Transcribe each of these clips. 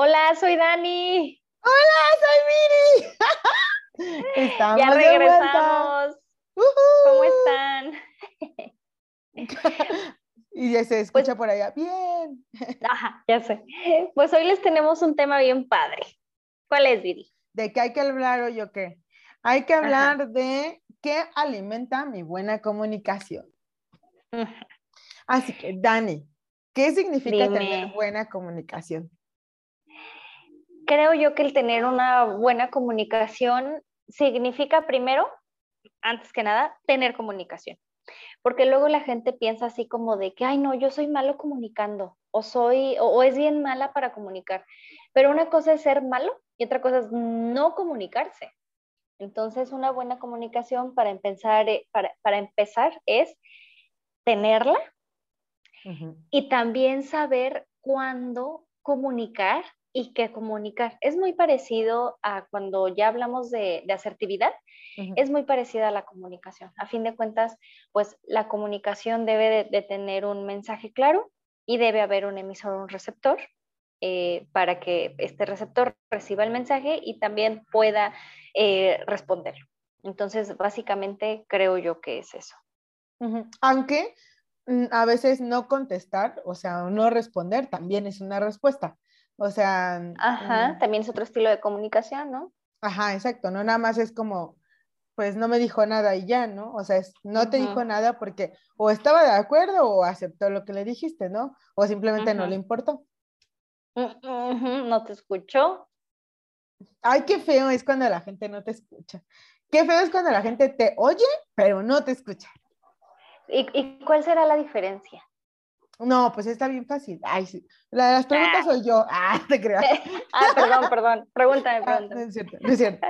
Hola, soy Dani. Hola, soy Miri. Estamos ya regresamos. ¿Cómo están? y ya se escucha pues por allá. Bien. Ajá, ya sé. Pues hoy les tenemos un tema bien padre. ¿Cuál es, Viri? ¿De qué hay que hablar o yo qué? Hay que hablar de qué alimenta mi buena comunicación. Así que, Dani, ¿qué significa tener buena comunicación? Creo yo que el tener una buena comunicación significa primero, antes que nada, tener comunicación. Porque luego la gente piensa así como de que, ay, no, yo soy malo comunicando, o soy, o, es bien mala para comunicar. Pero una cosa es ser malo y otra cosa es no comunicarse. Entonces, una buena comunicación para empezar, eh, para, empezar es tenerla y también saber cuándo comunicar y que comunicar. Es muy parecido a cuando ya hablamos de, asertividad, es muy parecida a la comunicación. A fin de cuentas, pues la comunicación debe de, tener un mensaje claro y debe haber un emisor o un receptor eh, para que este receptor reciba el mensaje y también pueda eh, responder. Entonces, básicamente creo yo que es eso. Aunque mm, a veces no contestar, o sea, no responder, también es una respuesta. O sea... Ajá, mm, también es otro estilo de comunicación, ¿no? Ajá, exacto, no nada más es como, pues no me dijo nada y ya, ¿no? O sea, no te dijo nada porque o estaba de acuerdo o aceptó lo que le dijiste, ¿no? O simplemente no le importó. Mm, no te escuchó. Ay, qué feo es cuando la gente no te escucha. Qué feo es cuando la gente te oye, pero no te escucha. y cuál será la diferencia? No, pues está bien fácil. Ay, sí. La de las preguntas soy yo. Ah, te creo. ah, perdón, perdón. Pregúntame, ah, no es cierto, no es cierto.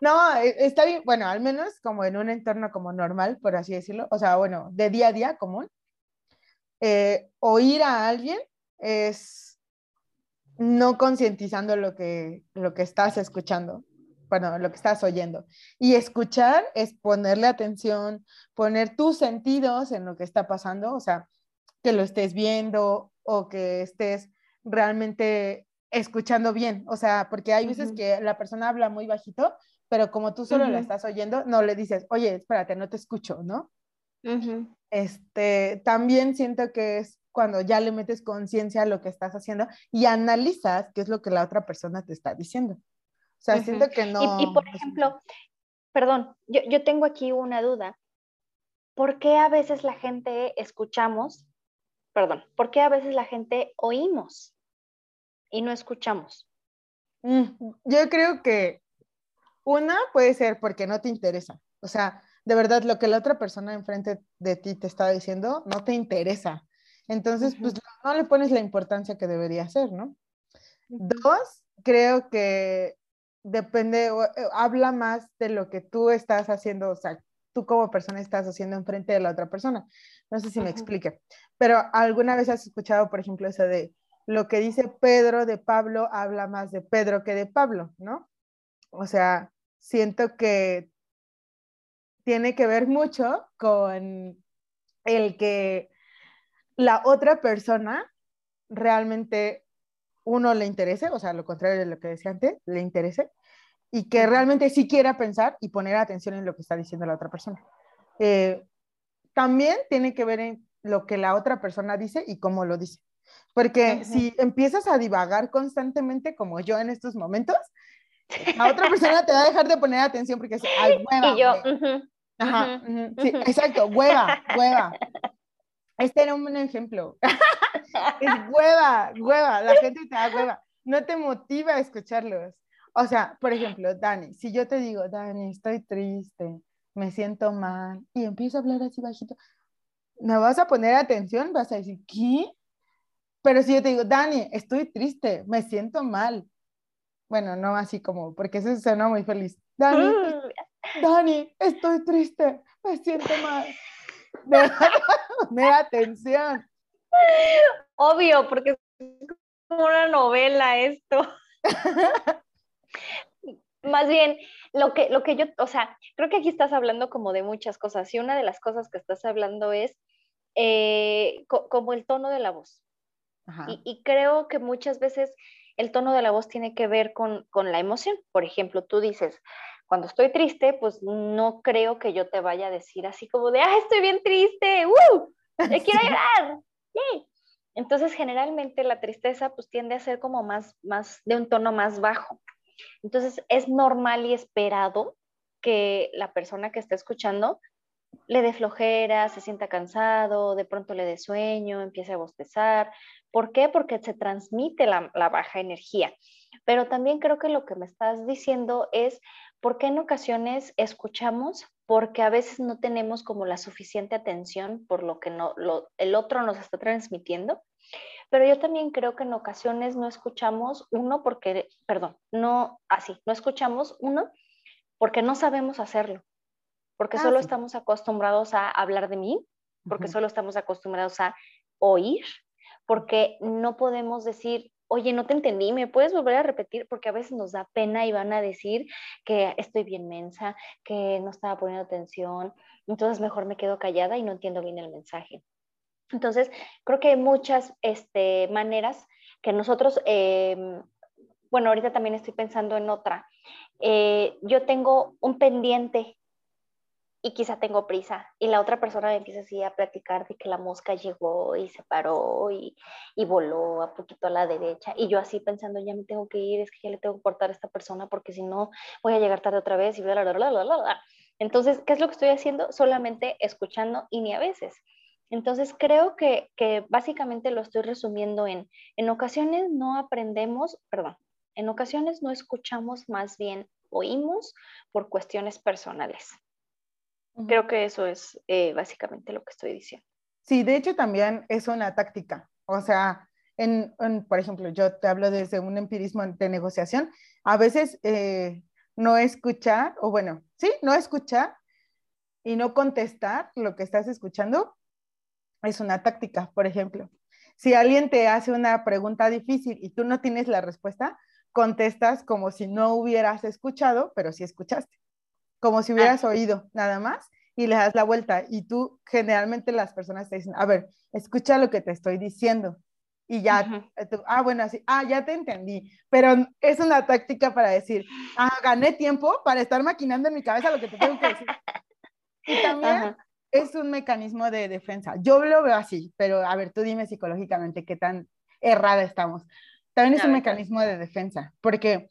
No, e, está bien, bueno, al menos como en un entorno como normal, por así decirlo, o sea, bueno, de día a día común, eh, oír a alguien es no concientizando lo que, lo que estás escuchando, bueno, lo que estás oyendo. Y escuchar es ponerle atención, poner tus sentidos en lo que está pasando, o sea, que lo estés viendo o que estés realmente escuchando bien. O sea, porque hay veces que la persona habla muy bajito, pero como tú solo la estás oyendo, no le dices, oye, espérate, no te escucho, ¿no? Este, también siento que es cuando ya le metes conciencia a lo que estás haciendo y analizas qué es lo que la otra persona te está diciendo. O sea, siento que no. Y, por ejemplo, perdón, yo, yo tengo aquí una duda. ¿Por qué a veces la gente escuchamos perdón, ¿por qué a veces la gente oímos y no escuchamos? Mm, yo creo que una puede ser porque no te interesa. O sea, de verdad, lo que la otra persona enfrente de ti te está diciendo no te interesa. Entonces, pues no le pones la importancia que debería ser, ¿no? Dos, creo que depende, eh, habla más de lo que tú estás haciendo, o sea, tú como persona estás haciendo enfrente de la otra persona. No sé si me explique, pero alguna vez has escuchado, por ejemplo, eso de lo que dice Pedro de Pablo habla más de Pedro que de Pablo, ¿no? O sea, siento que tiene que ver mucho con el que la otra persona realmente uno le interese, o sea, lo contrario de lo que decía antes, le interese, y que realmente sí quiera pensar y poner atención en lo que está diciendo la otra persona. Eh, también tiene que ver en lo que la otra persona dice y cómo lo dice. Porque si empiezas a divagar constantemente, como yo en estos momentos, la otra persona te va a dejar de poner atención porque es, ay, hueva. Y yo, Ajá, sí, exacto, hueva, hueva. Este era un ejemplo. es hueva, hueva, la gente te da hueva. No te motiva a escucharlos. O sea, por ejemplo, Dani, si yo te digo, Dani, estoy triste, me siento mal, y empiezo a hablar así bajito, ¿me vas a poner atención? Vas a decir, ¿qué? Pero si yo te digo, Dani, estoy triste, me siento mal. Bueno, no así como, porque eso suena muy feliz. Dani, Dani, estoy triste, me siento mal. Me atención. Obvio, porque es como una novela esto. Más bien, lo que, lo que yo, o sea, creo que aquí estás hablando como de muchas cosas y una de las cosas que estás hablando es eh, como el tono de la voz. Y, creo que muchas veces el tono de la voz tiene que ver con, la emoción. Por ejemplo, tú dices, cuando estoy triste, pues no creo que yo te vaya a decir así como de, ah, estoy bien triste, ¡uh! quiero llorar! Entonces, generalmente la tristeza pues tiende a ser como más, más, de un tono más bajo. Entonces, es normal y esperado que la persona que está escuchando le dé flojera, se sienta cansado, de pronto le dé sueño, empiece a bostezar. ¿Por qué? Porque se transmite la, baja energía. Pero también creo que lo que me estás diciendo es por qué en ocasiones escuchamos, porque a veces no tenemos como la suficiente atención por lo que no, el otro nos está transmitiendo. Pero yo también creo que en ocasiones no escuchamos uno porque, perdón, no así, no escuchamos uno porque no sabemos hacerlo porque ah, solo estamos acostumbrados a hablar de mí, porque solo estamos acostumbrados a oír, porque no podemos decir, oye, no te entendí, ¿me puedes volver a repetir? Porque a veces nos da pena y van a decir que estoy bien mensa, que no estaba poniendo atención, entonces mejor me quedo callada y no entiendo bien el mensaje. Entonces, creo que hay muchas este, maneras que nosotros, em, bueno, ahorita también estoy pensando en otra. Eh, yo tengo un pendiente y quizá tengo prisa. Y la otra persona me empieza así a platicar de que la mosca llegó y se paró y, y, voló a poquito a la derecha. Y yo así pensando, ya me tengo que ir, es que ya le tengo que cortar a esta persona porque si no voy a llegar tarde otra vez y bla, bla, bla, bla, bla, Entonces, ¿qué es lo que estoy haciendo? Solamente escuchando y ni a veces. Entonces, creo que, que básicamente lo estoy resumiendo en, en ocasiones no aprendemos, perdón, en ocasiones no escuchamos, más bien oímos por cuestiones personales. Creo que eso es eh, básicamente lo que estoy diciendo. Sí, de hecho también es una táctica. O sea, en, por ejemplo, yo te hablo desde un empirismo de negociación. A veces eh, no escuchar, o bueno, sí, no escuchar y no contestar lo que estás escuchando es una táctica, por ejemplo. Si alguien te hace una pregunta difícil y tú no tienes la respuesta, contestas como si no hubieras escuchado, pero sí escuchaste como si hubieras oído nada más y le das la vuelta y tú generalmente las personas te dicen, a ver, escucha lo que te estoy diciendo y ya, ah, bueno, así, ah, ya te entendí, pero es una táctica para decir, ah, gané tiempo para estar maquinando en mi cabeza lo que te tengo que decir. Y también es un mecanismo de defensa. Yo lo veo así, pero a ver, tú dime psicológicamente qué tan errada estamos. También es un mecanismo de defensa, porque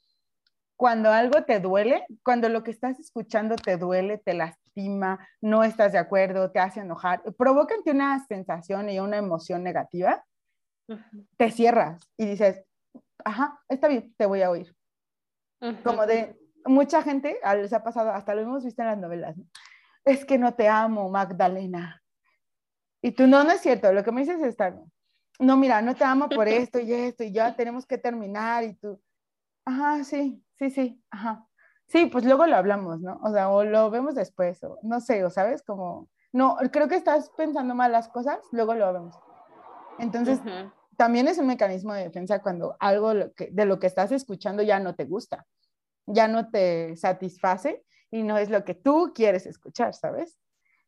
cuando algo te duele, cuando lo que estás escuchando te duele, te lastima, no estás de acuerdo, te hace enojar, provoca en ti una sensación y una emoción negativa, te cierras y dices, ajá, está bien, te voy a oír. Como de mucha gente, les ha pasado, hasta lo hemos visto en las novelas, es que no te amo, Magdalena. Y tú, no, no es cierto, lo que me dices es, está No, mira, no te amo por esto y esto, y ya tenemos que terminar, y tú, ajá, sí, sí, sí, ajá. Sí, pues luego lo hablamos, ¿no? O sea, o lo vemos después, o no sé, o sabes, como, no, creo que estás pensando mal las cosas, luego lo vemos. Entonces, también es un mecanismo de defensa cuando algo de lo que estás escuchando ya no te gusta, ya no te satisface y no es lo que tú quieres escuchar, ¿sabes?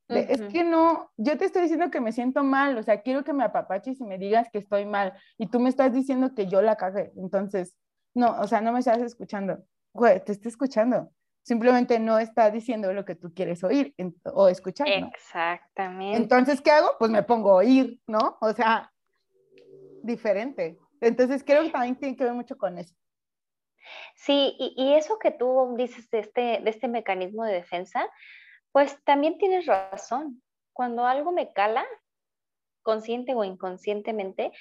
Es que no, yo te estoy diciendo que me siento mal, o sea, quiero que me apapaches y me digas que estoy mal y tú me estás diciendo que yo la cagué. Entonces, no, o sea, no me estás escuchando. Güey, te estoy escuchando. Simplemente no está diciendo lo que tú quieres oír o escuchar. ¿no? Exactamente. Entonces, ¿qué hago? Pues me pongo a oír, ¿no? O sea, diferente. Entonces, creo que también tiene que ver mucho con eso. Sí, y, eso que tú dices de este, de este mecanismo de defensa, pues también tienes razón. Cuando algo me cala, consciente o inconscientemente,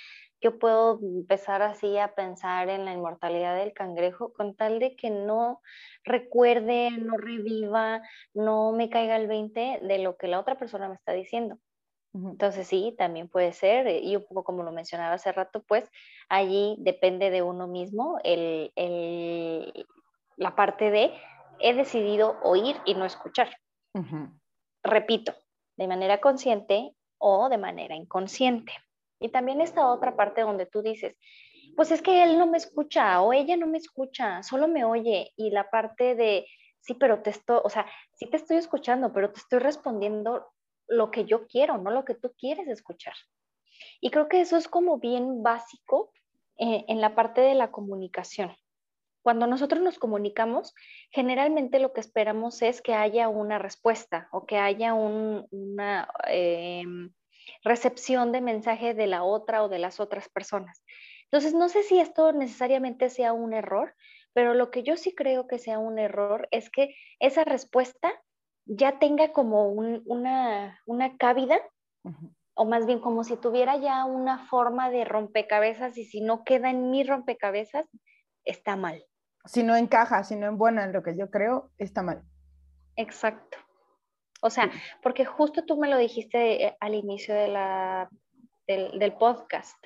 yo puedo empezar así a pensar en la inmortalidad del cangrejo con tal de que no recuerde, no reviva, no me caiga el 20 de lo que la otra persona me está diciendo. Entonces sí, también puede ser, eh, y un poco como lo mencionaba hace rato, pues allí depende de uno mismo el, la parte de he decidido oír y no escuchar. Repito, de manera consciente o de manera inconsciente. Y también esta otra parte donde tú dices, pues es que él no me escucha o ella no me escucha, solo me oye. Y la parte de, sí, pero te estoy, o sea, sí te estoy escuchando, pero te estoy respondiendo lo que yo quiero, no lo que tú quieres escuchar. Y creo que eso es como bien básico eh, en la parte de la comunicación. Cuando nosotros nos comunicamos, generalmente lo que esperamos es que haya una respuesta o que haya una em, recepción de mensaje de la otra o de las otras personas. Entonces, no sé si esto necesariamente sea un error, pero lo que yo sí creo que sea un error es que esa respuesta ya tenga como una, una cabida, o más bien como si tuviera ya una forma de rompecabezas y si no queda en mi rompecabezas, está mal. Si no encaja, si no embona en lo que yo creo, está mal. Exacto. O sea, porque justo tú me lo dijiste eh, al inicio de la, del, podcast.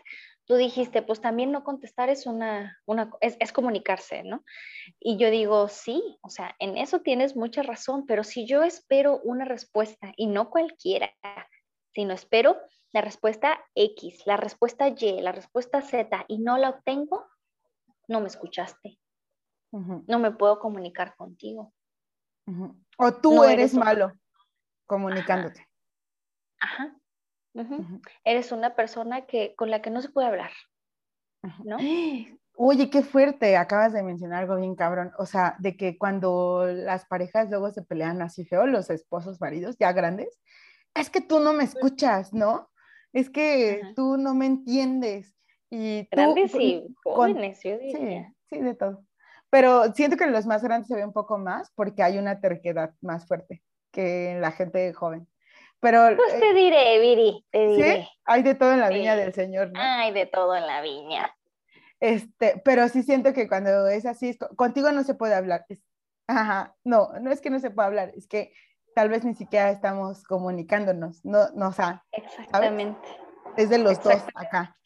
Tú dijiste, pues también no contestar es una, una es, es, comunicarse, ¿no? Y yo digo, sí, o sea, en eso tienes mucha razón, pero si yo espero una respuesta y no cualquiera, sino espero la respuesta X, la respuesta Y, la respuesta Z y no la obtengo, no me escuchaste. No me puedo comunicar contigo. O tú eres malo comunicándote. Ajá. Eres una persona que, con la que no se puede hablar. ¿No? Oye, qué fuerte, acabas de mencionar algo bien cabrón. O sea, de que cuando las parejas luego se pelean así feo, los esposos, maridos, ya grandes, es que tú no me escuchas, ¿no? Es que tú no me entiendes. Y grandes y jóvenes, yo diría. Sí, sí, de todo. Pero siento que en los más grandes se ve un poco más porque hay una terquedad más fuerte que en la gente joven. Pero, pues te diré, Viri, te diré. ¿sí? Hay de todo en la viña del Señor, ¿no? Hay de todo en la viña. Este, pero sí siento que cuando es así, contigo no se puede hablar. ajá, no, no es que no se pueda hablar, es que tal vez ni siquiera estamos comunicándonos, no, no, o sea, Exactamente. Es de los dos acá.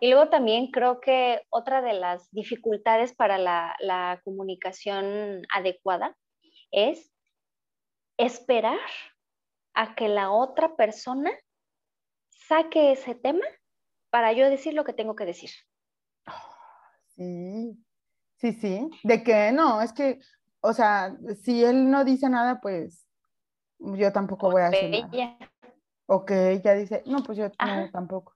Y luego también creo que otra de las dificultades para la, la comunicación adecuada es esperar a que la otra persona saque ese tema para yo decir lo que tengo que decir. Sí, sí, sí. De que no, es que, o sea, si él no dice nada, pues yo tampoco voy a decir nada. O que ella dice, no, pues yo tampoco.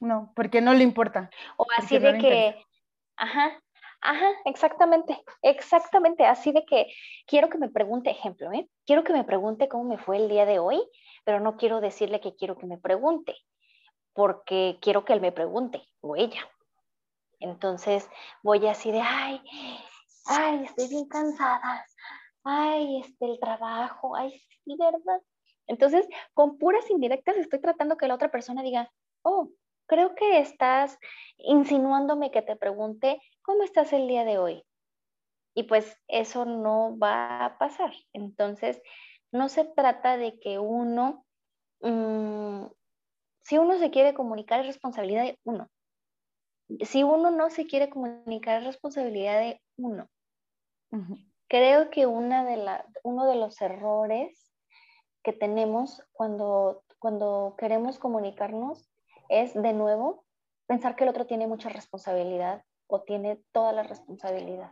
No, porque no le importa. O así de que, ajá, Ajá, exactamente, exactamente. Así de que quiero que me pregunte, ejemplo, ¿eh? Quiero que me pregunte cómo me fue el día de hoy, pero no quiero decirle que quiero que me pregunte, porque quiero que él me pregunte o ella. Entonces voy así de, ay, ay, estoy bien cansada, ay, este, el trabajo, ay, sí, ¿verdad? Entonces, con puras indirectas estoy tratando que la otra persona diga, oh, creo que estás insinuándome que te pregunte, ¿cómo estás el día de hoy? Y pues eso no va a pasar. Entonces, no se trata de que uno, mm, si uno se quiere comunicar es responsabilidad de uno. Si uno no se quiere comunicar es responsabilidad de uno. Creo que una de la, uno de los errores que tenemos cuando, cuando queremos comunicarnos es de nuevo pensar que el otro tiene mucha responsabilidad o tiene toda la responsabilidad.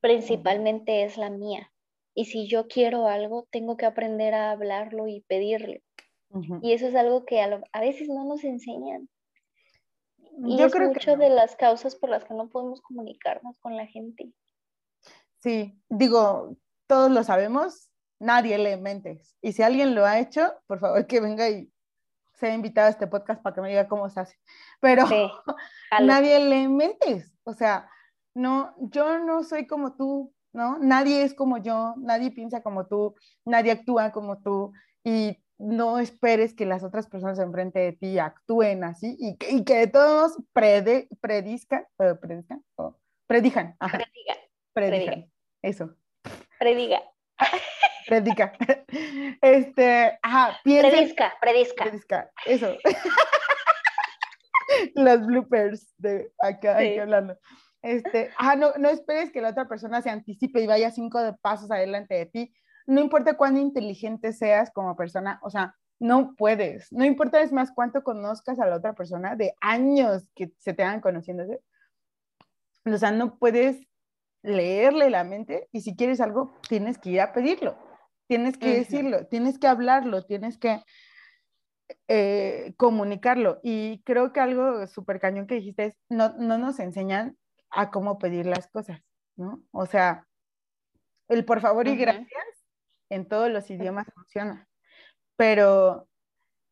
Principalmente es la mía. Y si yo quiero algo, tengo que aprender a hablarlo y pedirle. Y eso es algo que a, veces no nos enseñan. Y yo es creo mucho de las causas por las que no podemos comunicarnos con la gente. Sí, digo, todos lo sabemos, nadie le mentes. Y si alguien lo ha hecho, por favor que venga y se ha invitado a este podcast para que me diga cómo se hace. Pero nadie le mentes. O sea, no, yo no soy como tú, ¿no? Nadie es como yo, nadie piensa como tú, nadie actúa como tú. Y no esperes que las otras personas enfrente de ti actúen así y, y que de todos prede, predizcan, eh, predizcan, predijan. Predigan. Predigan. Eso. Prediga. Predica. Este, ajá. Predisca, predisca. Predisca, eso. Las bloopers de acá, hablando. Este, ajá, no, no esperes que la otra persona se anticipe y vaya cinco de pasos adelante de ti. No importa cuán inteligente seas como persona, o sea, no puedes. No importa es más cuánto conozcas a la otra persona de años que se te van conociéndose. O sea, no puedes leerle la mente y si quieres algo, tienes que ir a pedirlo. Tienes que decirlo, tienes que hablarlo, tienes que... eh, comunicarlo. Y creo que algo súper cañón que dijiste es, no, no nos enseñan a cómo pedir las cosas, ¿no? O sea, el por favor y gracias en todos los idiomas funciona, pero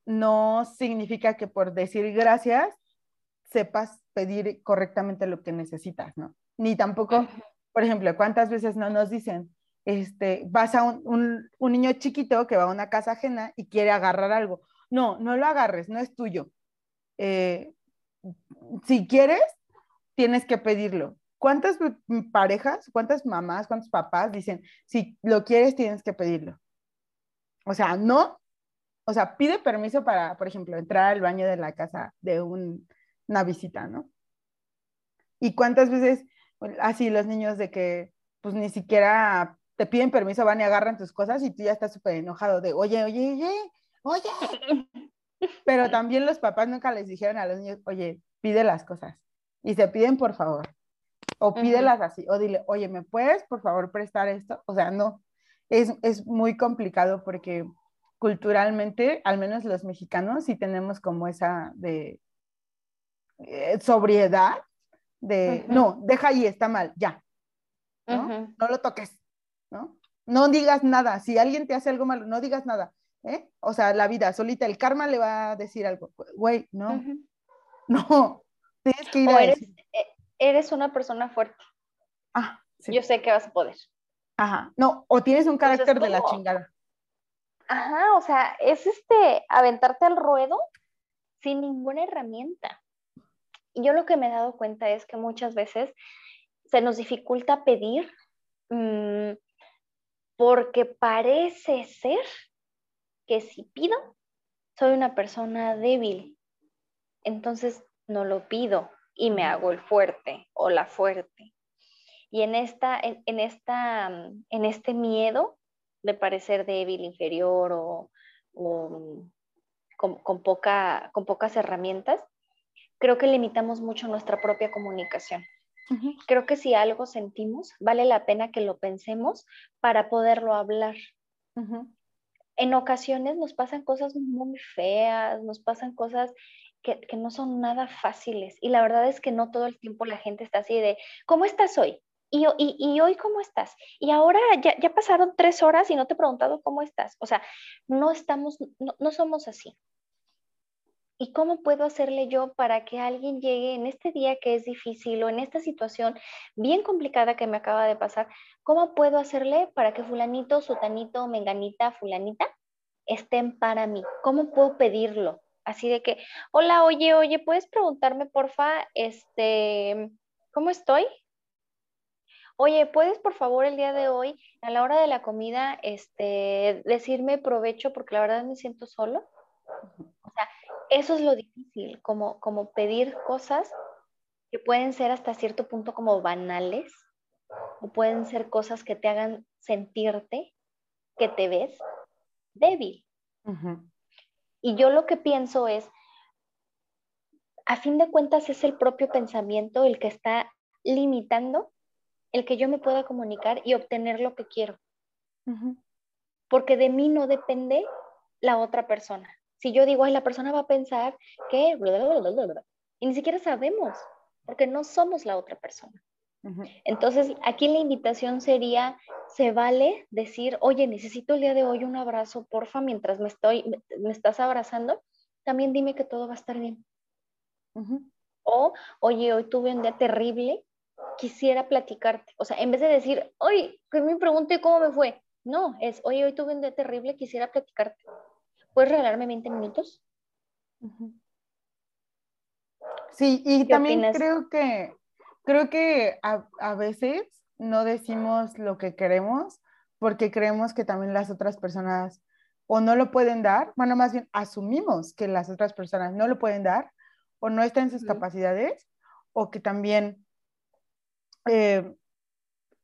no significa que por decir gracias sepas pedir correctamente lo que necesitas, ¿no? Ni tampoco, por ejemplo, ¿cuántas veces no nos dicen, este, vas a un, un, niño chiquito que va a una casa ajena y quiere agarrar algo? No, no lo agarres, no es tuyo. Eh, si quieres, tienes que pedirlo. ¿Cuántas parejas, cuántas mamás, cuántos papás dicen, si lo quieres, tienes que pedirlo? O sea, no. O sea, pide permiso para, por ejemplo, entrar al baño de la casa de una visita, ¿no? ¿Y cuántas veces así los niños de que pues ni siquiera te piden permiso, van y agarran tus cosas y tú ya estás súper enojado de, oye, oye, oye, oye. Pero también los papás nunca les dijeron a los niños, oye, pide las cosas. Y se piden por favor. O pídelas así, o dile, oye, ¿me puedes por favor prestar esto? O sea, no, es, es muy complicado porque culturalmente, al menos los mexicanos, sí tenemos como esa de eh, sobriedad, de, no, deja ahí, está mal, ya, ¿no? No lo toques, ¿no? No digas nada, si alguien te hace algo malo, no digas nada, ¿eh? O sea, la vida solita, el karma le va a decir algo, güey, no, no, tienes que ir a eres, eh, eres una persona fuerte. Ah, sí. Yo sé que vas a poder. Ajá, no, o tienes un carácter de la chingada. Ajá, o sea, es este, aventarte al ruedo sin ninguna herramienta. Y yo lo que me he dado cuenta es que muchas veces se nos dificulta pedir mm, porque parece ser que si pido, soy una persona débil. Entonces no lo pido y me hago el fuerte o la fuerte. Y en, esta, en, esta, mm, en este miedo de parecer débil, inferior o, mm, con, poca, con pocas herramientas, creo que limitamos mucho nuestra propia comunicación. Creo que si algo sentimos, vale la pena que lo pensemos para poderlo hablar. En ocasiones nos pasan cosas muy feas, nos pasan cosas que, no son nada fáciles. Y la verdad es que no todo el tiempo la gente está así de, ¿cómo estás hoy? Y, y, hoy cómo estás? Y ahora ya, ya, pasaron tres horas y no te he preguntado cómo estás. O sea, no estamos, no, no somos así. ¿Y cómo puedo hacerle yo para que alguien llegue en este día que es difícil o en esta situación bien complicada que me acaba de pasar? ¿Cómo puedo hacerle para que fulanito, sutanito, menganita, fulanita estén para mí? ¿Cómo puedo pedirlo? así de que, hola, oye, oye, ¿puedes preguntarme, porfa, este, cómo estoy? Oye, ¿puedes por favor el día de hoy, a la hora de la comida, este, decirme provecho porque la verdad me siento solo? Eso es lo difícil, como, como pedir cosas que pueden ser hasta cierto punto como banales, o pueden ser cosas que te hagan sentirte que te ves débil. Y yo lo que pienso es, a fin de cuentas es el propio pensamiento el que está limitando el que yo me pueda comunicar y obtener lo que quiero. Porque de mí no depende la otra persona. Si yo digo, ay, la persona va a pensar que... Y ni siquiera sabemos, porque no somos la otra persona. Entonces, aquí la invitación sería, se vale decir, oye, necesito el día de hoy un abrazo, porfa, mientras me, estoy, me, estás abrazando, también dime que todo va a estar bien. O, oye, hoy tuve un día terrible, quisiera platicarte. O sea, en vez de decir, oye, que me pregunte cómo me fue. No, es, oye, hoy tuve un día terrible, quisiera platicarte. ¿Puedes regalarme 20 minutos? Sí, y también creo que creo que a, veces no decimos lo que queremos porque creemos que también las otras personas o no lo pueden dar, bueno, más bien asumimos que las otras personas no lo pueden dar o no están en sus capacidades o que también, eh,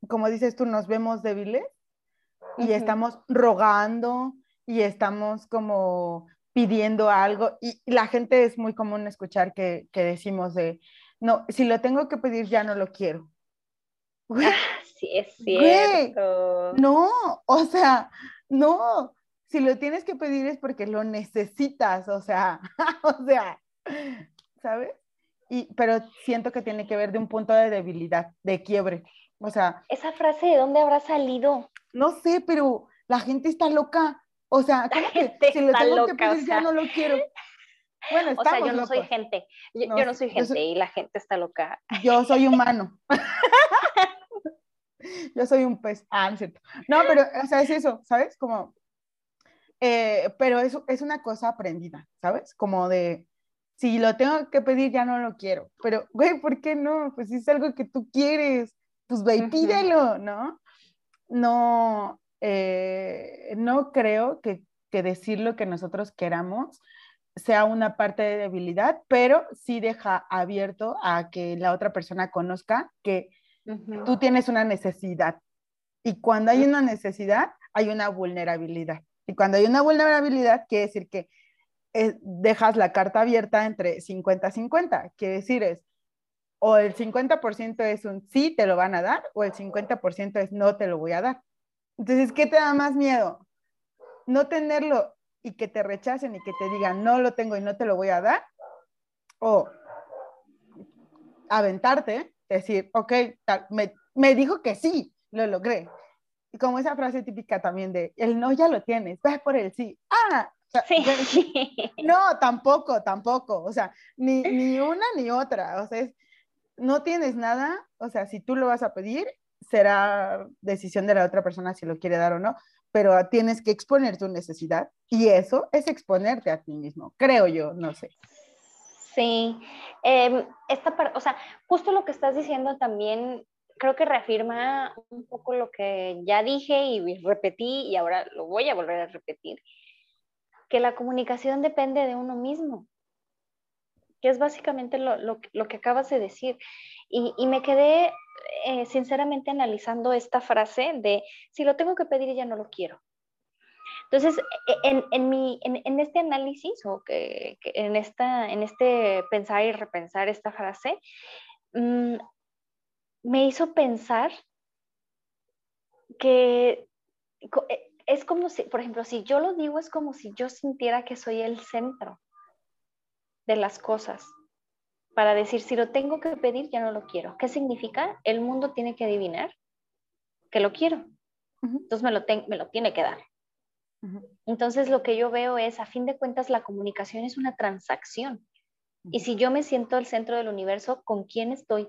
como dices tú, nos vemos débiles y estamos rogando y estamos como pidiendo algo y la gente es muy común escuchar que, que decimos de, no, si lo tengo que pedir ya no lo quiero. Ah, sí, es cierto. no, o sea, no. si lo tienes que pedir es porque lo necesitas, o sea, o sea, ¿sabes? Y, pero siento que tiene que ver de un punto de debilidad, de quiebre. O sea. Esa frase, ¿de dónde habrá salido? No sé, pero la gente está loca. O sea, ¿cómo que si lo tengo que pedir ya no lo quiero? Bueno, estamos o sea, yo no soy gente. Yo no, soy gente y la gente está loca. Yo soy humano. yo soy un pez. Ah, no, no, pero, o sea, es eso, ¿sabes? Como, eh, pero eso es una cosa aprendida, ¿sabes? Como de, si lo tengo que pedir, ya no lo quiero. Pero, güey, ¿por qué no? Pues si es algo que tú quieres, pues ve y pídelo, ¿no? No, eh, no creo que, que decir lo que nosotros queramos sea una parte de debilidad, pero sí deja abierto a que la otra persona conozca que tú tienes una necesidad. Y cuando hay una necesidad, hay una vulnerabilidad. Y cuando hay una vulnerabilidad, quiere decir que eh, dejas la carta abierta entre 50-50. Quiere decir es, o el 50% es un sí, te lo van a dar, o el 50% es no, te lo voy a dar. Entonces, ¿qué te da más miedo? No tenerlo y que te rechacen y que te digan, no lo tengo y no te lo voy a dar, o aventarte, decir, ok, me, me dijo que sí, lo logré. Y como esa frase típica también de, el no ya lo tienes, ve por el sí. Ah, Sí. No, tampoco, tampoco. O sea, ni, ni una ni otra. O sea, no tienes nada. O sea, si tú lo vas a pedir, será decisión de la otra persona si lo quiere dar o no. Pero tienes que exponer tu necesidad y eso es exponerte a ti mismo, creo yo, no sé. Sí, eh, esta o sea, justo lo que estás diciendo también creo que reafirma un poco lo que ya dije y repetí y ahora lo voy a volver a repetir que la comunicación depende de uno mismo, que es básicamente lo, que acabas de decir. Y, me quedé eh, sinceramente analizando esta frase de, si lo tengo que pedir ya no lo quiero. Entonces, e, en, mi, en, este análisis o que, en, esta, en este pensar y repensar esta frase, mm, me hizo pensar que eh, es como si, por ejemplo, si yo lo digo, es como si yo sintiera que soy el centro de las cosas. Para decir, si lo tengo que pedir, ya no lo quiero. ¿Qué significa? El mundo tiene que adivinar que lo quiero. Entonces me lo, me lo tiene que dar. Entonces lo que yo veo es, a fin de cuentas, la comunicación es una transacción. Y si yo me siento el centro del universo, ¿con quién estoy,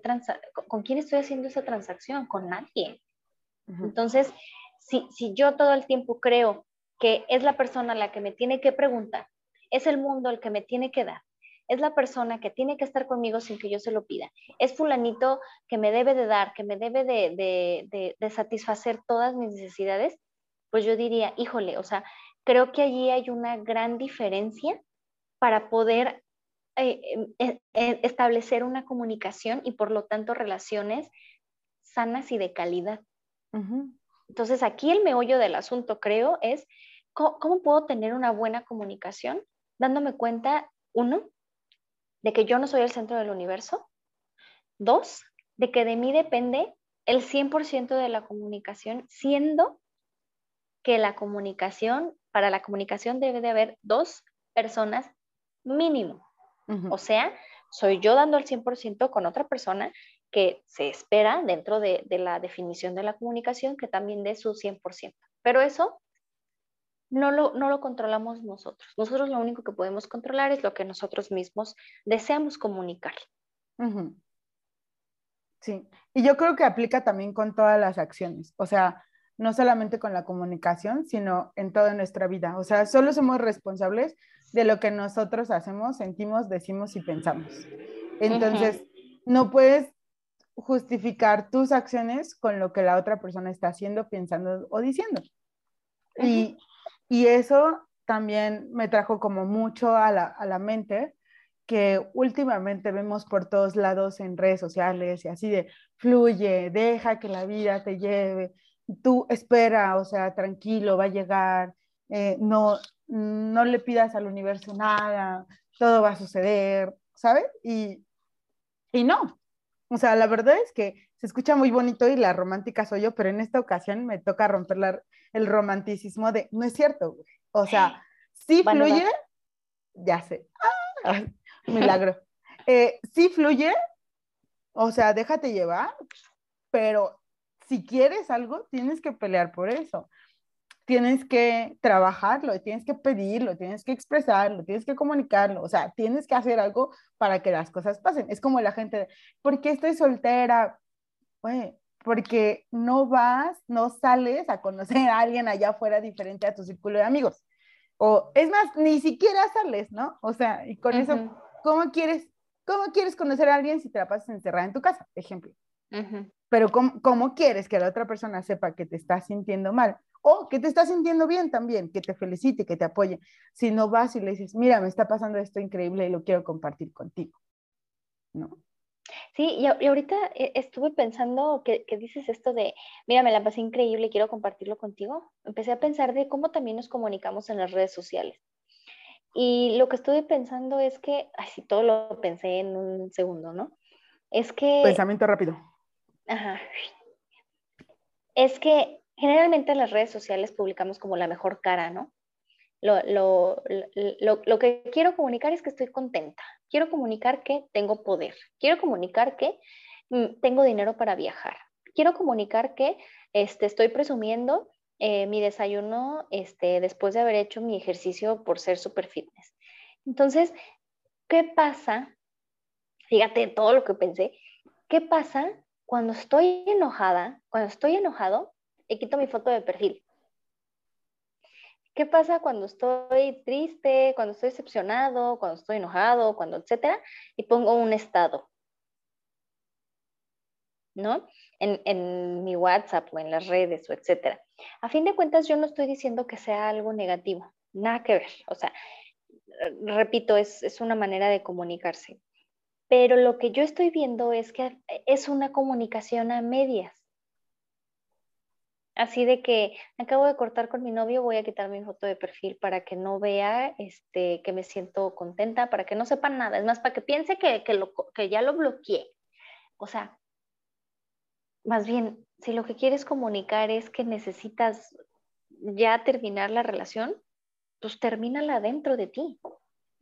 con quién estoy haciendo esa transacción? Con nadie. Entonces, si, yo todo el tiempo creo que es la persona la que me tiene que preguntar, es el mundo el que me tiene que dar, es la persona que tiene que estar conmigo sin que yo se lo pida, es fulanito que me debe de dar, que me debe de, satisfacer todas mis necesidades, pues yo diría, híjole, o sea, creo que allí hay una gran diferencia para poder eh, eh, eh, establecer una comunicación y por lo tanto relaciones sanas y de calidad. Entonces, aquí el meollo del asunto, creo, es cómo, puedo tener una buena comunicación dándome cuenta, uno, de que yo no soy el centro del universo. Dos, de que de mí depende el 100% de la comunicación, siendo que la comunicación, para la comunicación debe de haber dos personas mínimo. O sea, soy yo dando el 100% con otra persona que se espera dentro de, la definición de la comunicación que también dé su 100%. Pero eso no lo, no lo controlamos nosotros. Nosotros lo único que podemos controlar es lo que nosotros mismos deseamos comunicar. Sí, y yo creo que aplica también con todas las acciones, o sea, no solamente con la comunicación, sino en toda nuestra vida. O sea, solo somos responsables de lo que nosotros hacemos, sentimos, decimos y pensamos. Entonces, no puedes justificar tus acciones con lo que la otra persona está haciendo, pensando o diciendo. y, eso también me trajo como mucho a la, a la, mente que últimamente vemos por todos lados en redes sociales y así de fluye, deja que la vida te lleve, tú espera, o sea, tranquilo, va a llegar, eh, no, no le pidas al universo nada, todo va a suceder, ¿sabes? Y, y no, o sea, la verdad es que se escucha muy bonito y la romántica soy yo, pero en esta ocasión me toca romper el romanticismo de, no es cierto, O sea, sí fluye, ya sé, ¡Ah! milagro. Eh, sí fluye, o sea, déjate llevar, pero si quieres algo, tienes que pelear por eso. Tienes que trabajarlo, tienes que pedirlo, tienes que expresarlo, tienes que comunicarlo, o sea, tienes que hacer algo para que las cosas pasen. Es como la gente, ¿por qué estoy soltera? porque no vas, no sales a conocer a alguien allá afuera diferente a tu círculo de amigos. O es más, ni siquiera sales, ¿no? O sea, y con eso, ¿cómo quieres, ¿cómo quieres conocer a alguien si te la pasas encerrada en tu casa, ejemplo? Pero ¿cómo, ¿cómo, quieres que la otra persona sepa que te está sintiendo mal? O que te está sintiendo bien también, que te felicite, que te apoye. Si no vas y le dices, mira, me está pasando esto increíble y lo quiero compartir contigo. ¿No? Sí, y, ahorita eh, estuve pensando que, dices esto de, mira, me la pasé increíble, quiero compartirlo contigo. Empecé a pensar de cómo también nos comunicamos en las redes sociales. Y lo que estuve pensando es que, ay, sí, todo lo pensé en un segundo, ¿no? Es que... Pensamiento rápido. Ajá. Es que generalmente en las redes sociales publicamos como la mejor cara, ¿no? Lo, lo, lo, lo, que quiero comunicar es que estoy contenta. Quiero comunicar que tengo poder. Quiero comunicar que mm, tengo dinero para viajar. Quiero comunicar que este, estoy presumiendo eh, mi desayuno este, después de haber hecho mi ejercicio por ser super fitness. Entonces, ¿qué pasa? Fíjate todo lo que pensé. ¿Qué pasa cuando estoy enojada? Cuando estoy enojado, y quito mi foto de perfil. ¿Qué pasa cuando estoy triste, cuando estoy decepcionado, cuando estoy enojado, cuando etcétera? Y pongo un estado. ¿No? En, en, mi WhatsApp o en las redes o etcétera. A fin de cuentas, yo no estoy diciendo que sea algo negativo, nada que ver. O sea, repito, es, es una manera de comunicarse. Pero lo que yo estoy viendo es que es una comunicación a medias. Así de que acabo de cortar con mi novio, voy a quitar mi foto de perfil para que no vea este, que me siento contenta, para que no sepa nada. Es más, para que piense que, que ya lo bloqueé. O sea, más bien, si lo que quieres comunicar es que necesitas ya terminar la relación, pues termínala dentro de ti.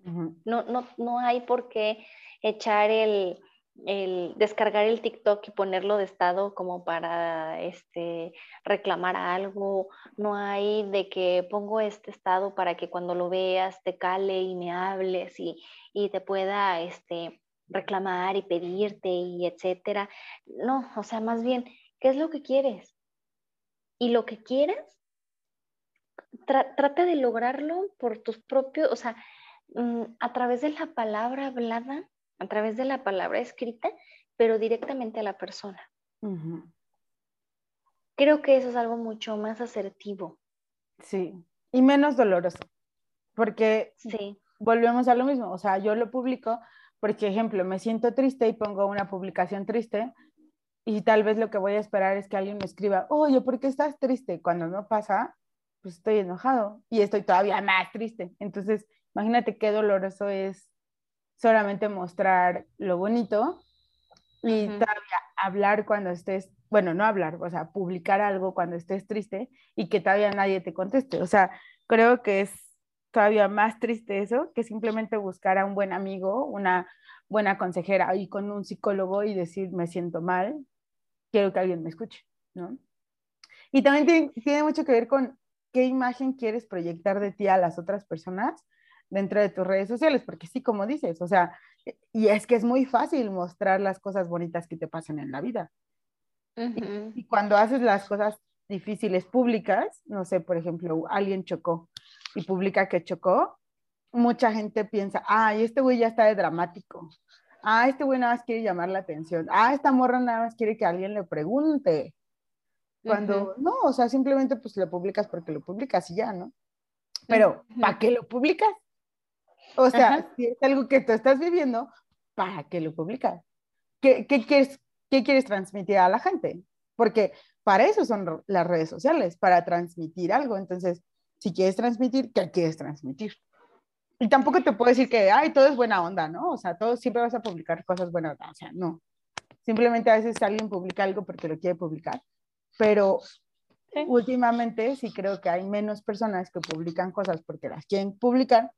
no, no, no hay por qué echar el, el descargar el TikTok y ponerlo de estado como para este, reclamar algo. No hay de que pongo este estado para que cuando lo veas te cale y me hables y, y te pueda este, reclamar y pedirte y etcétera. No, o sea, más bien, ¿qué es lo que quieres? Y lo que quieres, trata de lograrlo por tus propios, o sea, mm, a través de la palabra hablada a través de la palabra escrita, pero directamente a la persona. Creo que eso es algo mucho más asertivo. Sí, y menos doloroso, porque sí. volvemos a lo mismo, o sea, yo lo publico porque, ejemplo, me siento triste y pongo una publicación triste y tal vez lo que voy a esperar es que alguien me escriba, oye, ¿por qué estás triste? Cuando no pasa, pues estoy enojado y estoy todavía más triste. Entonces, imagínate qué doloroso es solamente mostrar lo bonito y todavía hablar cuando estés, bueno, no hablar, o sea, publicar algo cuando estés triste y que todavía nadie te conteste. O sea, creo que es todavía más triste eso que simplemente buscar a un buen amigo, una buena consejera y con un psicólogo y decir, me siento mal, quiero que alguien me escuche, ¿no? Y también tiene mucho que ver con qué imagen quieres proyectar de ti a las otras personas dentro de tus redes sociales, porque sí, como dices, o sea, y es que es muy fácil mostrar las cosas bonitas que te pasan en la vida. y, cuando haces las cosas difíciles públicas, no sé, por ejemplo, alguien chocó y publica que chocó, mucha gente piensa, ay, este güey ya está de dramático. Ah, este güey nada más quiere llamar la atención. Ah, esta morra nada más quiere que alguien le pregunte. Cuando no, o sea, simplemente pues lo publicas porque lo publicas y ya, ¿no? Pero, ¿para qué lo publicas? O sea, si es algo que tú estás viviendo, ¿para qué lo publicas? ¿Qué, quieres, ¿Qué quieres transmitir a la gente? Porque para eso son las redes sociales, para transmitir algo. Entonces, si quieres transmitir, ¿qué quieres transmitir? Y tampoco te puedo decir que, ay, todo es buena onda, ¿no? O sea, todo siempre vas a publicar cosas buenas. O sea, no. Simplemente a veces alguien publica algo porque lo quiere publicar. Pero últimamente sí creo que hay menos personas que publican cosas porque las quieren publicar,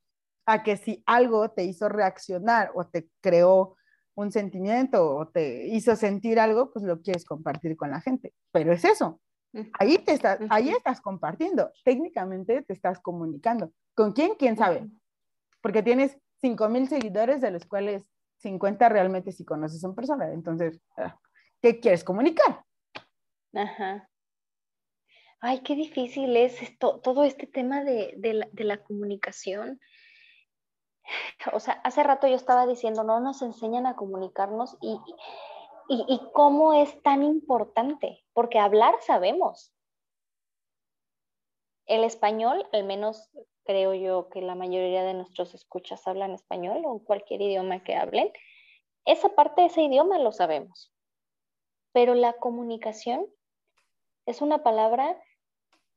a que si algo te hizo reaccionar o te creó un sentimiento o te hizo sentir algo, pues lo quieres compartir con la gente. Pero es eso. Ahí, te estás, ahí estás compartiendo. Técnicamente te estás comunicando. ¿Con quién? ¿Quién sabe? Porque tienes 5 mil seguidores, de los cuales 50 realmente sí conoces en persona. Entonces, ah, ¿qué quieres comunicar? Ajá. Ay, qué difícil es esto, todo este tema de, de la comunicación o sea, hace rato yo estaba diciendo, no nos enseñan a comunicarnos y, y, cómo es tan importante, porque hablar sabemos. El español, al menos creo yo que la mayoría de nuestros escuchas hablan español o cualquier idioma que hablen, esa parte de ese idioma lo sabemos. Pero la comunicación es una palabra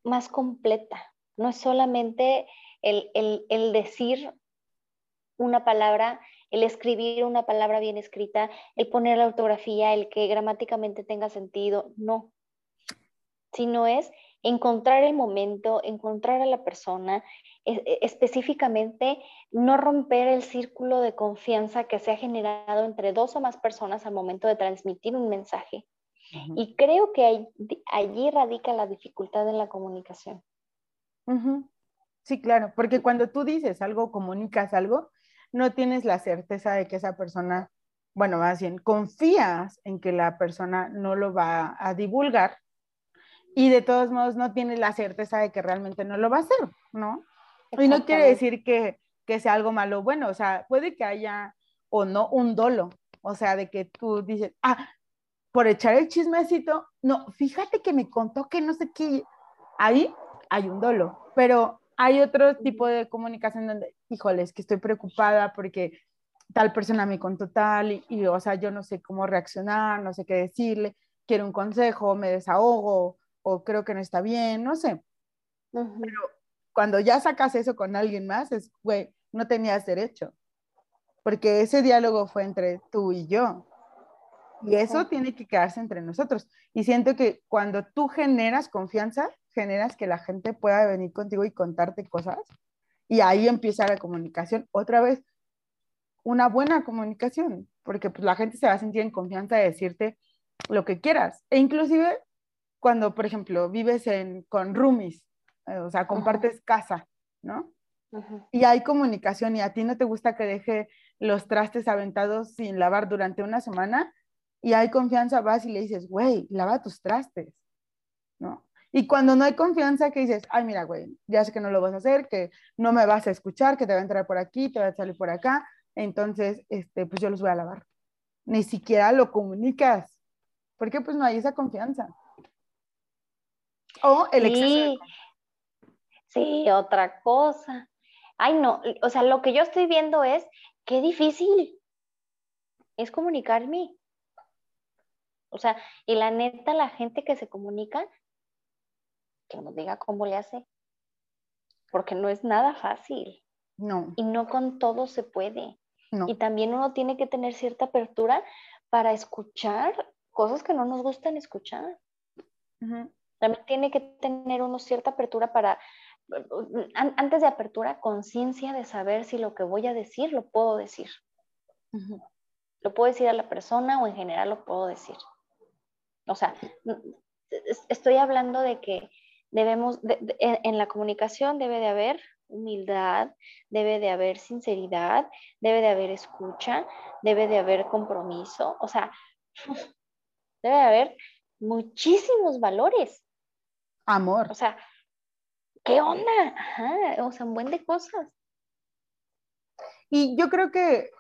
más completa, no es solamente el, el, el decir una palabra, el escribir una palabra bien escrita, el poner la ortografía, el que gramáticamente tenga sentido, no. Sino es encontrar el momento, encontrar a la persona, e, específicamente no romper el círculo de confianza que se ha generado entre dos o más personas al momento de transmitir un mensaje. Y creo que allí radica la dificultad de la comunicación. Sí, claro, porque cuando tú dices algo, comunicas algo, no tienes la certeza de que esa persona, bueno, más bien, confías en que la persona no lo va a divulgar y de todos modos no tienes la certeza de que realmente no lo va a hacer, ¿no? Y no quiere decir que, que sea algo malo, bueno, o sea, puede que haya o no un dolo, o sea, de que tú dices, ah, por echar el chismecito, no, fíjate que me contó que no sé qué, ahí hay un dolo, pero hay otro tipo de comunicación donde, híjole, es que estoy preocupada porque tal persona me contó tal y, o sea, yo no sé cómo reaccionar, no sé qué decirle, quiero un consejo, me desahogo o creo que no está bien, no sé. Pero cuando ya sacas eso con alguien más, es, güey, no tenías derecho, porque ese diálogo fue entre tú y yo. Y eso tiene que quedarse entre nosotros. Y siento que cuando tú generas confianza, generas que la gente pueda venir contigo y contarte cosas. Y ahí empieza la comunicación. Otra vez, una buena comunicación, porque pues, la gente se va a sentir en confianza de decirte lo que quieras. E inclusive cuando, por ejemplo, vives en, con roomies, eh, o sea, compartes casa, ¿no? Y hay comunicación y a ti no te gusta que deje los trastes aventados sin lavar durante una semana y hay confianza, vas y le dices, güey, lava tus trastes. Y cuando no hay confianza, que dices, ay, mira, güey, ya sé que no lo vas a hacer, que no me vas a escuchar, que te va a entrar por aquí, te va a salir por acá, entonces, este, pues yo los voy a lavar. Ni siquiera lo comunicas, porque pues no hay esa confianza. O el exceso sí. sí, otra cosa. Ay, no, o sea, lo que yo estoy viendo es, qué difícil es comunicarme. O sea, y la neta, la gente que se comunica que nos diga cómo le hace, porque no es nada fácil. No. Y no con todo se puede. Y también uno tiene que tener cierta apertura para escuchar cosas que no nos gustan escuchar. También tiene que tener uno cierta apertura para, antes de apertura, conciencia de saber si lo que voy a decir lo puedo decir. Lo puedo decir a la persona o en general lo puedo decir. O sea, estoy hablando de que debemos, en, la comunicación debe de haber humildad, debe de haber sinceridad, debe de haber escucha, debe de haber compromiso, o sea, debe de haber muchísimos valores. Amor. O sea, ¿qué onda? Ajá, o sea, un buen de cosas. Y yo creo que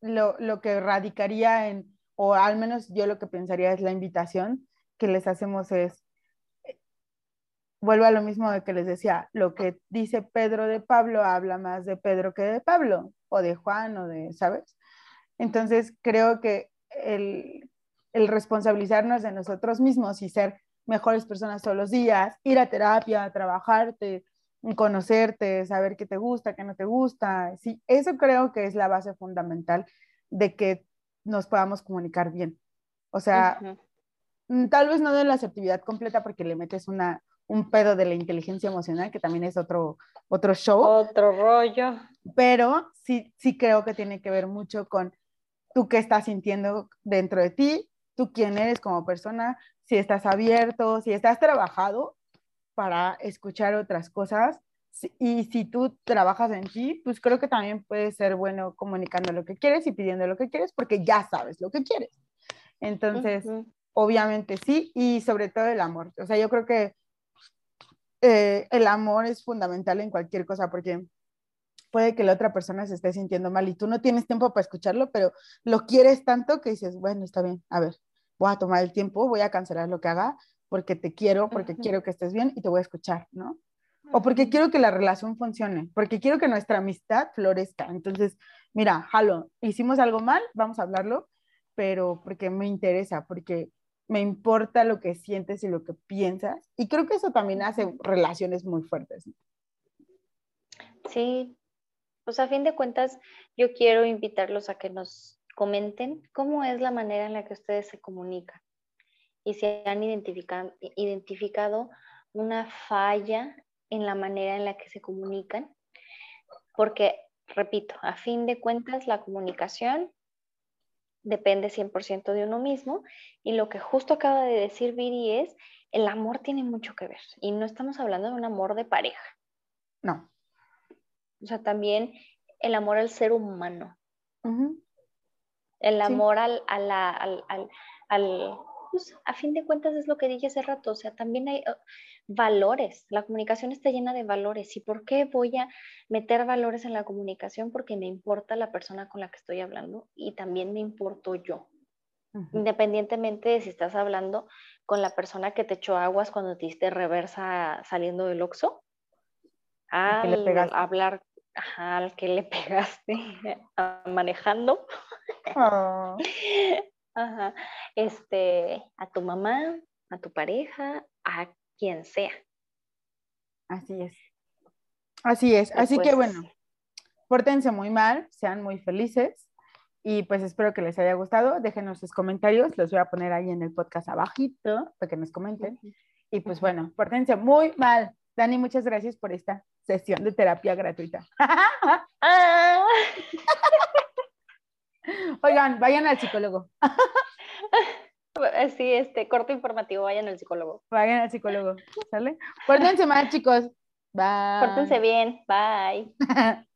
lo, lo que radicaría en, o al menos yo lo que pensaría es la invitación que les hacemos es, vuelvo a lo mismo de que les decía, lo que dice Pedro de Pablo habla más de Pedro que de Pablo, o de Juan, o de, ¿sabes? Entonces creo que el, el responsabilizarnos de nosotros mismos y ser mejores personas todos los días, ir a terapia, trabajarte, conocerte, saber qué te gusta, qué no te gusta, sí, eso creo que es la base fundamental de que nos podamos comunicar bien. O sea, tal vez no de la asertividad completa porque le metes una, un pedo de la inteligencia emocional, que también es otro, otro show. Otro rollo. Pero sí, sí creo que tiene que ver mucho con tú qué estás sintiendo dentro de ti, tú quién eres como persona, si estás abierto, si estás trabajado para escuchar otras cosas. Y si tú trabajas en ti, pues creo que también puede ser bueno comunicando lo que quieres y pidiendo lo que quieres porque ya sabes lo que quieres. Entonces, obviamente sí, y sobre todo el amor. O sea, yo creo que eh, el amor es fundamental en cualquier cosa porque puede que la otra persona se esté sintiendo mal y tú no tienes tiempo para escucharlo, pero lo quieres tanto que dices, bueno, está bien, a ver, voy a tomar el tiempo, voy a cancelar lo que haga porque te quiero, porque quiero que estés bien y te voy a escuchar, ¿no? O porque quiero que la relación funcione, porque quiero que nuestra amistad florezca. Entonces, mira, jalo, hicimos algo mal, vamos a hablarlo, pero porque me interesa, porque me importa lo que sientes y lo que piensas. Y creo que eso también hace relaciones muy fuertes. Sí, pues a fin de cuentas, yo quiero invitarlos a que nos comenten cómo es la manera en la que ustedes se comunican y si han identificado una falla en la manera en la que se comunican, porque, repito, a fin de cuentas, la comunicación depende 100% de uno mismo y lo que justo acaba de decir Viri es, el amor tiene mucho que ver y no estamos hablando de un amor de pareja. No. O sea, también el amor al ser humano. El amor al, al, al, pues, a fin de cuentas es lo que dije hace rato, o sea, también hay uh, valores, la comunicación está llena de valores. ¿Y por qué voy a meter valores en la comunicación? Porque me importa la persona con la que estoy hablando y también me importo yo. Independientemente de si estás hablando con la persona que te echó aguas cuando te diste reversa saliendo del oxo, al hablar al que le pegaste manejando. Ah. Ajá. Este, a tu mamá, a tu pareja, a quien sea. Así es. Así es. Así que bueno, pórtense muy mal, sean muy felices y pues espero que les haya gustado. Déjenos sus comentarios, los voy a poner ahí en el podcast abajito para que nos comenten. Y pues bueno, pórtense muy mal. Dani, muchas gracias por esta sesión de terapia gratuita. Oigan, vayan al psicólogo. Sí, este corto informativo, vayan al psicólogo. Vayan al psicólogo, ¿sale? Pórtense mal, chicos. Bye. Pórtense bien. Bye.